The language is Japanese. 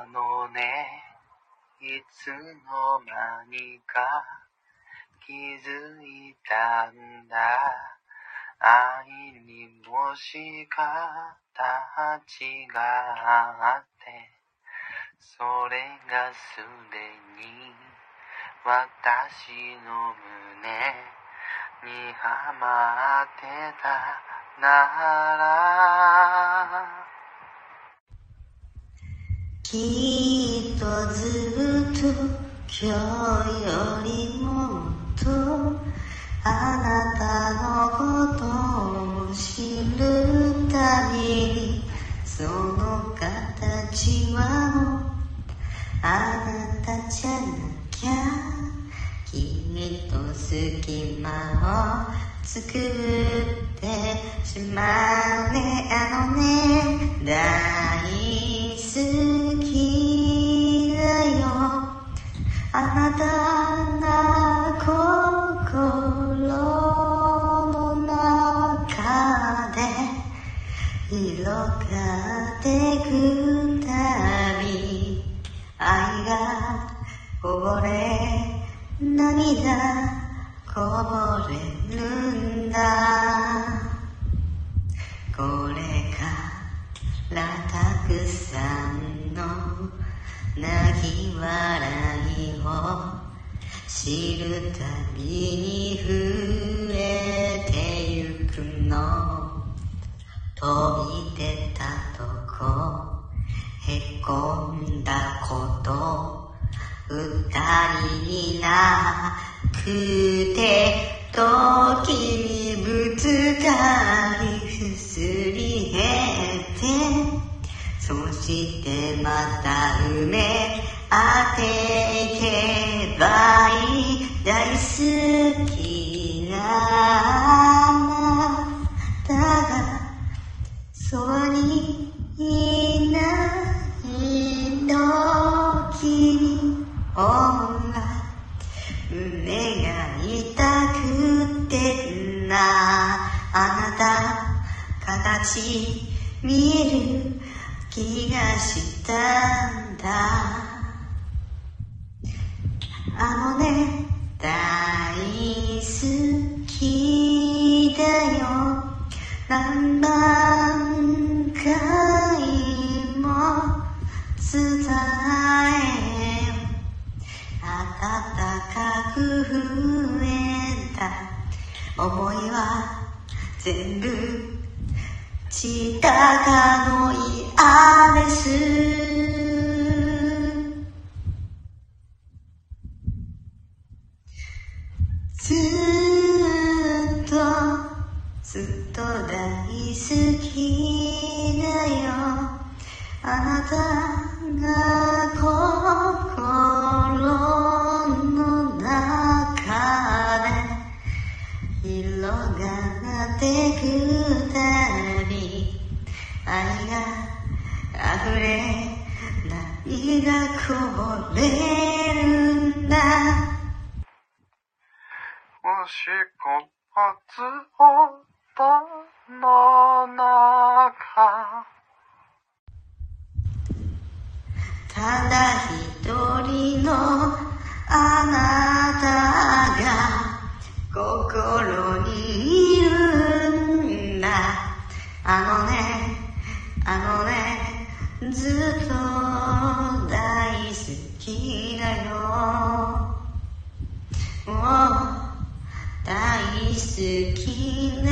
あのね、いつの間にか気づいたんだ。愛にもし方違って、それがすでに私の胸にはまってたならきっとずっと今日よりもっとあなたのことを知るたびにその形はもうあなたじゃなきゃきっと隙間を作ってしまうねくたび愛がこぼれ涙こぼれるんだ。これからたくさんの泣き笑いを知るたびに増えてゆくの。飛び出たとこへこんだこと二人になくて時にぶつかりすり減ってそしてまた埋め当てけばいい。大好きな時にほら胸が痛くてな。あなた形見える気がしたんだ。あのね大好きだよ。何万暖かく増えた思いは全部地高の嫌です。ずっとずっと大好きだよ。あなたがくたび愛が溢れ涙こぼれるんだ。もしこつ音の中。ただずっと大好きだよ。もう大好きだ